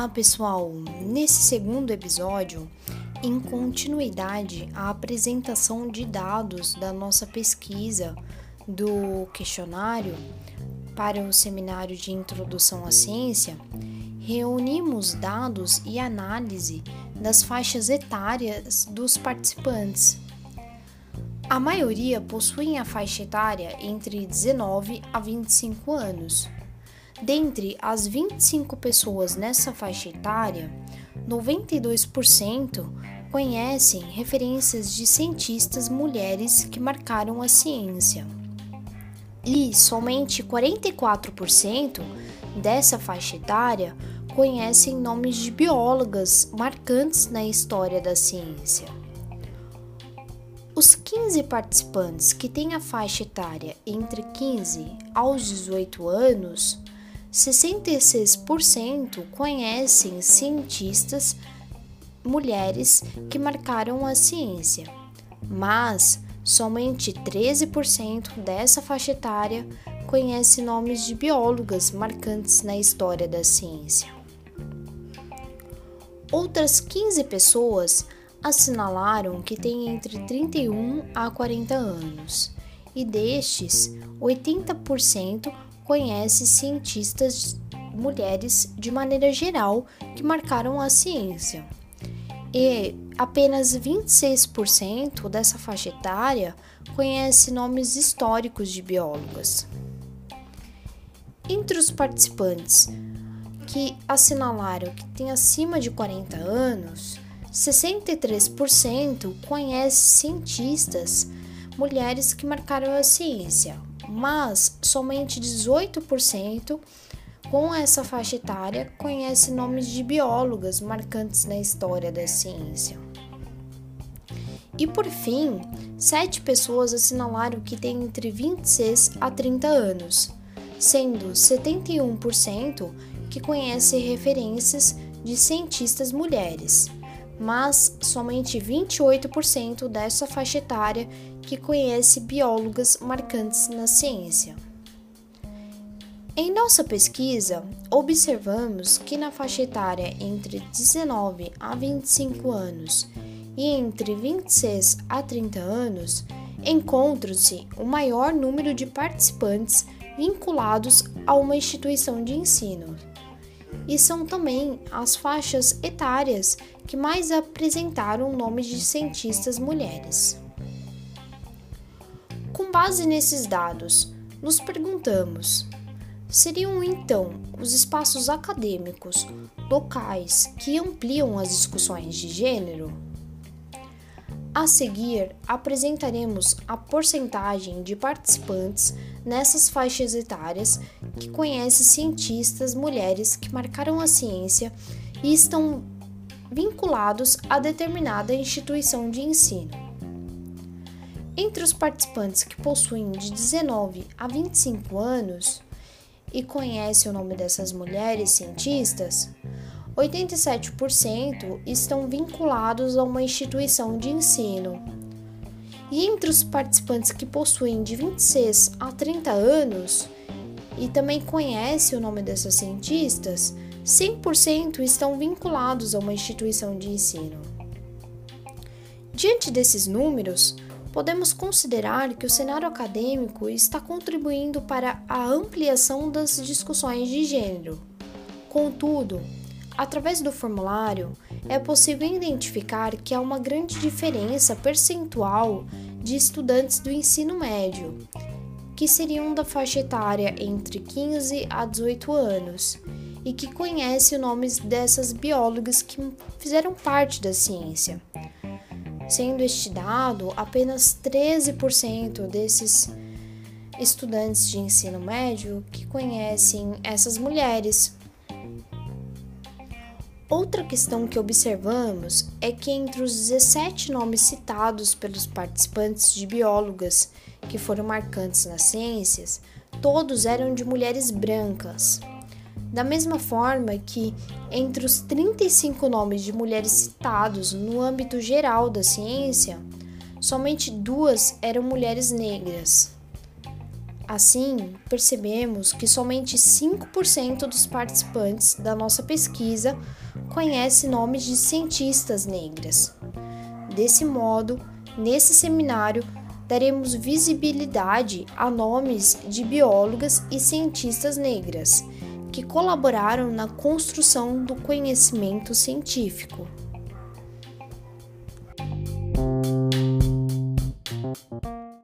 Olá, pessoal! Nesse segundo episódio, em continuidade à apresentação de dados da nossa pesquisa do questionário para o seminário de introdução à ciência, reunimos dados e análise das faixas etárias dos participantes. A maioria possuem a faixa etária entre 19 a 25 anos Dentre as 25 pessoas nessa faixa etária, 92% conhecem referências de cientistas mulheres que marcaram a ciência. E somente 44% dessa faixa etária conhecem nomes de biólogas marcantes na história da ciência. Os 15 participantes que têm a faixa etária entre 15 aos 18 anos 66% conhecem cientistas mulheres que marcaram a ciência, mas somente 13% dessa faixa etária conhece nomes de biólogas marcantes na história da ciência. Outras 15 pessoas assinalaram que têm entre 31 a 40 anos, e destes, 80% conhece cientistas mulheres de maneira geral que marcaram a ciência. E apenas 26% dessa faixa etária conhece nomes históricos de biólogas. Entre os participantes que assinalaram que têm acima de 40 anos, 63% conhece cientistas mulheres que marcaram a ciência, mas somente 18% com essa faixa etária conhece nomes de biólogas marcantes na história da ciência. E por fim, sete pessoas assinalaram que têm entre 26 a 30 anos, sendo 71% que conhece referências de cientistas mulheres, mas somente 28% dessa faixa etária que conhece biólogas marcantes na ciência. Em nossa pesquisa, observamos que na faixa etária entre 19 a 25 anos e entre 26 a 30 anos, encontra-se o maior número de participantes vinculados a uma instituição de ensino. E são também as faixas etárias que mais apresentaram nomes de cientistas mulheres. Com base nesses dados, nos perguntamos: seriam então os espaços acadêmicos locais que ampliam as discussões de gênero? A seguir, apresentaremos a porcentagem de participantes nessas faixas etárias que conhecem cientistas mulheres que marcaram a ciência e estão vinculados a determinada instituição de ensino. Entre os participantes que possuem de 19 a 25 anos e conhecem o nome dessas mulheres cientistas, 87% estão vinculados a uma instituição de ensino. E entre os participantes que possuem de 26 a 30 anos e também conhecem o nome dessas cientistas, 100% estão vinculados a uma instituição de ensino. Diante desses números, podemos considerar que o cenário acadêmico está contribuindo para a ampliação das discussões de gênero. Contudo, através do formulário, é possível identificar que há uma grande diferença percentual de estudantes do ensino médio, que seriam da faixa etária entre 15 a 18 anos e que conhecem os nomes dessas biólogas que fizeram parte da ciência sendo este dado apenas 13% desses estudantes de ensino médio que conhecem essas mulheres. Outra questão que observamos é que entre os 17 nomes citados pelos participantes de biólogas que foram marcantes nas ciências, todos eram de mulheres brancas. Da mesma forma que, entre os 35 nomes de mulheres citados no âmbito geral da ciência, somente duas eram mulheres negras. Assim, percebemos que somente 5% dos participantes da nossa pesquisa conhece nomes de cientistas negras. Desse modo, nesse seminário, daremos visibilidade a nomes de biólogas e cientistas negras que colaboraram na construção do conhecimento científico.